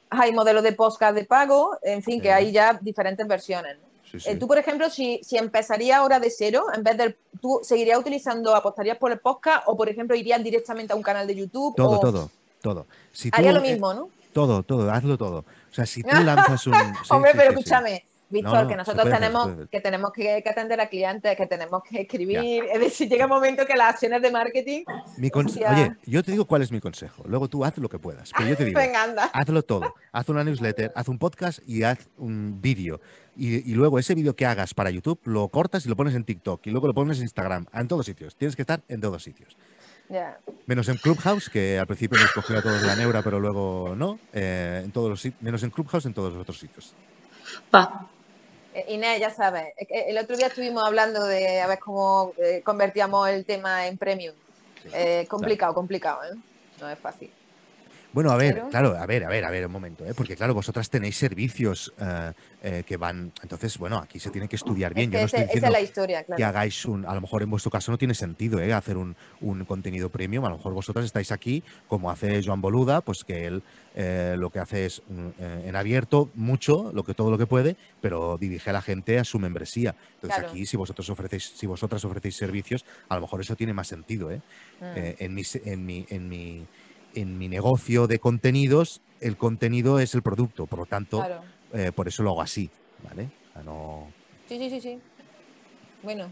hay modelos de podcast de pago, en fin, que hay ya diferentes versiones. Eh, tú, por ejemplo, si, si empezarías ahora de cero, en vez de, ¿tú seguirías utilizando, apostarías por el podcast o, por ejemplo, irías directamente a un canal de YouTube? Todo, todo, todo. Si Haría lo mismo, ¿no? Todo, todo, hazlo todo. O sea, si tú (laughs) lanzas un... Hombre, pero escúchame, Víctor, que nosotros tenemos, que tenemos que, atender a clientes, que tenemos que escribir. (laughs) Es decir, llega un momento que las acciones de marketing. Oye, yo te digo cuál es mi consejo. Luego tú haz lo que puedas. Pero yo te (laughs) digo, Venga, anda. hazlo todo. Haz una newsletter, haz un podcast y haz un vídeo. Y, luego ese vídeo que hagas para YouTube lo cortas y lo pones en TikTok. Y luego lo pones en Instagram. En todos sitios. Tienes que estar en todos sitios. Menos en Clubhouse, que al principio nos cogió a todos la neura, pero luego no. Eh, en todos los menos en Clubhouse, en todos los otros sitios. Pa. Eh, Inés, ya sabes, el otro día estuvimos hablando de a ver cómo eh, convertíamos el tema en premium. complicado, complicado, ¿eh? No es fácil. Bueno, a ver, claro, a ver, a ver, a ver, un momento, ¿eh? porque claro, vosotras tenéis servicios eh, que van, entonces, bueno, aquí se tiene que estudiar bien. Es Yo que no ese- estoy esa es la historia, que claro. hagáis un, a lo mejor en vuestro caso no tiene sentido ¿eh? hacer un, un contenido premium, a lo mejor vosotras estáis aquí, como hace Joan Boluda, pues que él eh, lo que hace es mm, en abierto mucho, lo que todo lo que puede, pero dirige a la gente a su membresía. Entonces Claro. aquí, si vosotros ofrecéis, si vosotras ofrecéis servicios, a lo mejor eso tiene más sentido, ¿eh? Mm. En, mi, en, mi, en, mi, en mi negocio de contenidos, el contenido es el producto, por lo tanto, Claro. eh, por eso lo hago así, ¿vale? No- Sí, sí, sí, sí. Bueno.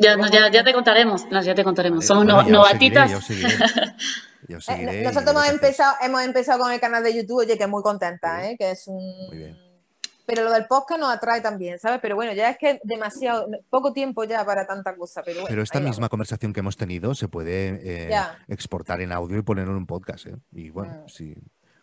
Ya, vamos- ya, ya te contaremos, no, ya te contaremos. Vale, Somos bueno, no- seguiré, novatitas. (laughs) ya os seguiré. Eh, seguiré nosotros hemos empezado, hemos empezado con el canal de YouTube, oye, que muy contenta, Sí. ¿eh? que es un... Muy bien. Pero lo del podcast nos atrae también, ¿sabes? Pero bueno, ya es que demasiado, poco tiempo ya para tanta cosa, pero bueno. Pero esta misma vamos. conversación que hemos tenido se puede eh, exportar en audio y ponerlo en un podcast. ¿eh? Y bueno, Mm. si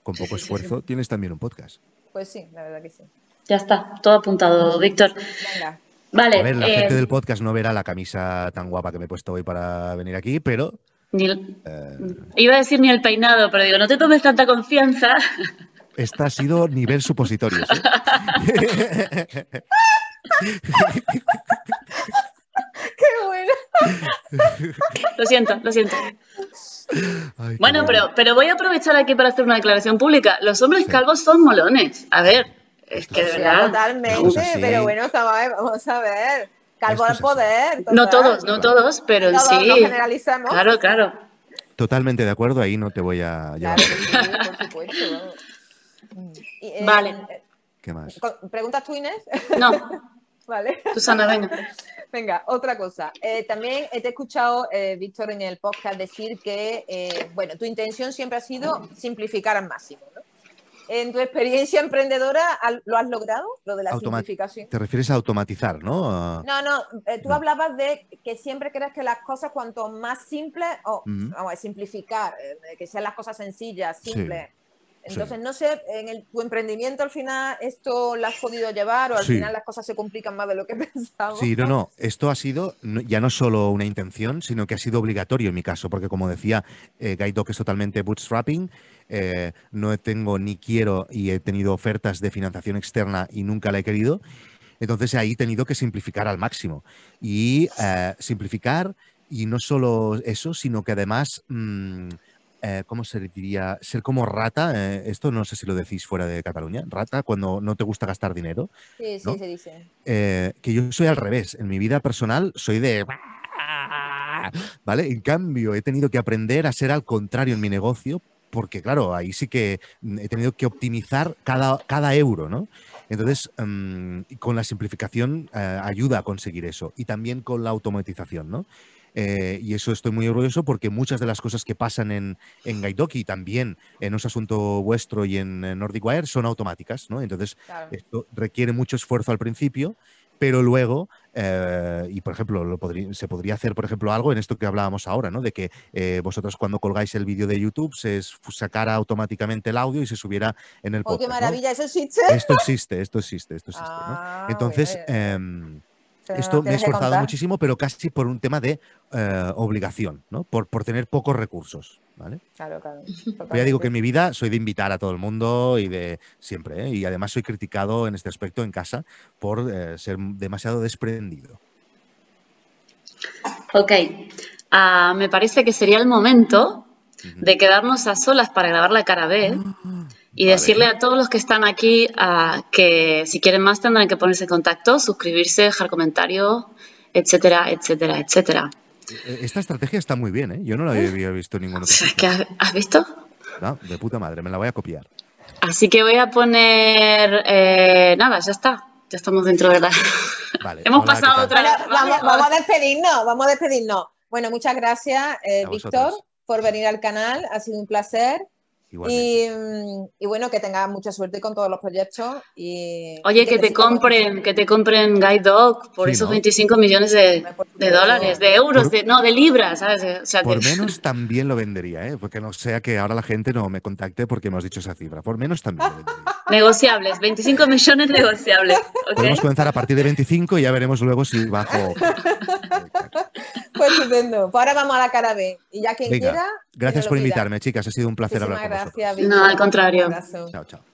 con poco Sí, sí, sí, esfuerzo tienes también un podcast. Pues sí, la verdad que sí. Ya está, todo apuntado, Víctor. Venga. Vale. A ver, la eh, gente del podcast no verá la camisa tan guapa que me he puesto hoy para venir aquí, pero ni el- eh, iba a decir ni el peinado, pero digo, no te tomes tanta confianza. Esta ha sido nivel supositorios. (laughs) ¿eh? ¡Qué bueno! Lo siento, lo siento. Ay, Bueno, pero, pero voy a aprovechar aquí para hacer una declaración pública. Los hombres Sí. calvos son molones. A ver, es que de Sí, verdad. Totalmente, sí. pero bueno, vamos a ver, vamos a ver. Calvo al poder. No todos, no todos, pero sí. no generalizamos. Claro, claro. Totalmente de acuerdo, ahí no te voy a llevar. Claro sí, por supuesto. Eh, Vale. ¿Qué más? ¿Preguntas tú, Inés? No, (laughs) vale. Susana, venga. Venga, otra cosa. Eh, también te he escuchado, eh, Víctor, en el podcast decir que, eh, bueno, tu intención siempre ha sido simplificar al máximo, ¿no? En tu experiencia emprendedora, ¿al- ¿lo has logrado? Lo de la Automa- simplificación. Te refieres a automatizar, ¿no? A- No, no, eh, tú No. hablabas de que siempre crees que las cosas cuanto más simples, o Ujú. vamos a simplificar, eh, que sean las cosas sencillas, Sí, simples. Entonces, sí. no sé, en el- tu emprendimiento al final esto lo has podido llevar o al Sí. final las cosas se complican más de lo que (laughs) pensábamos. Sí, no, no. Esto ha sido ya no solo una intención, sino que ha sido obligatorio en mi caso, porque como decía, eh, Guide Dog es totalmente bootstrapping. eh, no tengo ni quiero y he tenido ofertas de financiación externa y nunca la he querido. Entonces ahí he tenido que simplificar al máximo. Y eh, simplificar, y no solo eso, sino que además, mm, eh, ¿cómo se diría? Ser como rata. eh, esto no sé si lo decís fuera de Cataluña. Rata cuando no te gusta gastar dinero. Sí, sí, ¿no? se dice. eh, que yo soy al revés. En mi vida personal soy de... ¿Vale? En cambio, he tenido que aprender a ser al contrario en mi negocio, porque claro, ahí sí que mm, he tenido que optimizar cada, cada euro, ¿no? Entonces, mm, con la simplificación ayuda a conseguir eso. Y también con la automatización, ¿no? Eh, y eso estoy muy orgulloso porque muchas de las cosas que pasan en, en Gaidoki también en Un Asunto Vuestro y en, Nordic Wire son automáticas, ¿no? Entonces, Claro. esto requiere mucho esfuerzo al principio, pero luego, eh, y por ejemplo, lo se podría hacer, por ejemplo, algo en esto que hablábamos ahora, ¿no? De que eh, vosotros cuando colgáis el vídeo de YouTube se sacara automáticamente el audio y se subiera en el ¡Oh, qué podcast. ¿no? maravilla! ¿Eso existe? Esto existe, esto existe, esto existe. ¿no? Ah, Entonces, ya. Esto no me he esforzado muchísimo, pero casi por un tema de eh, obligación, ¿no? Por, por tener pocos recursos, ¿vale? Claro, claro. (laughs) Pero ya digo que en mi vida soy de invitar a todo el mundo y de siempre, ¿eh? y además soy criticado en este aspecto en casa por eh, ser demasiado desprendido. Ok, Ah, me parece que sería el momento de quedarnos a solas para grabar la cara B y Vale. decirle a todos los que están aquí ah, que si quieren más tendrán que ponerse en contacto, suscribirse, dejar comentario, etcétera, etcétera, etcétera. Eh, Esta estrategia está muy bien, ¿eh? Yo no la había visto en ningún otro ¿Has visto? No, de puta madre, me la voy a copiar. Así que voy a poner... eh, nada, ya está. Ya estamos dentro de la... (laughs) Vale. Hemos hola, ¿qué pasado otra Bueno, vez. vamos, vamos a despedirnos, vamos a despedirnos. Bueno, muchas gracias, eh, Víctor, por venir al canal. Ha sido un placer. Y, mm, y bueno, que tengas mucha suerte con todos los proyectos. Y, Oye, que te compren, que te compren Guide Dog por Sí, esos ¿no? 25 millones de, de dólares, de euros, Por- de, no, de libras, ¿sabes? O sea, Por que- menos (laughs) también lo vendería, ¿eh? Porque no sea que ahora la gente no me contacte porque hemos dicho esa cifra. Por menos también lo vendería. (laughs) negociables, 25 millones negociables. Podemos comenzar a partir de 25 y ya veremos luego si bajo. (laughs) Pues estupendo. Pues ahora vamos a la cara B. Y ya quien Venga, quiera. Gracias por invitarme, chicas. Ha sido un placer Muchísimas hablar con vosotros. gracias, No, al contrario. Un abrazo. Chao, chao.